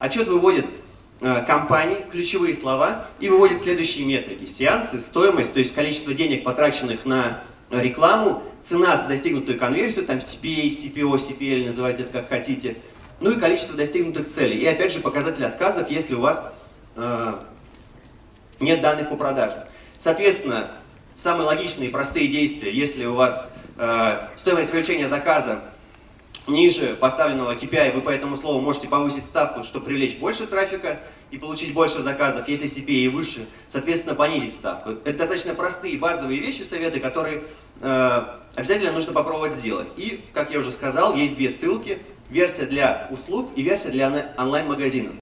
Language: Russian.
Отчет выводит э, компании, ключевые слова и выводит следующие метрики. Сеансы, стоимость, то есть количество денег, потраченных на рекламу, цена за достигнутую конверсию, там CPA, CPO, CPL, называйте это как хотите, ну и количество достигнутых целей. И опять же показатель отказов, если у вас э, нет данных по продаже. Соответственно, самые логичные и простые действия, если у вас э, стоимость привлечения заказа ниже поставленного KPI, вы по этому слову можете повысить ставку, чтобы привлечь больше трафика и получить больше заказов. Если CPI выше, соответственно, понизить ставку. Это достаточно простые базовые вещи, советы, которые э, обязательно нужно попробовать сделать. И, как я уже сказал, есть две ссылки. Версия для услуг и версия для онлайн-магазина.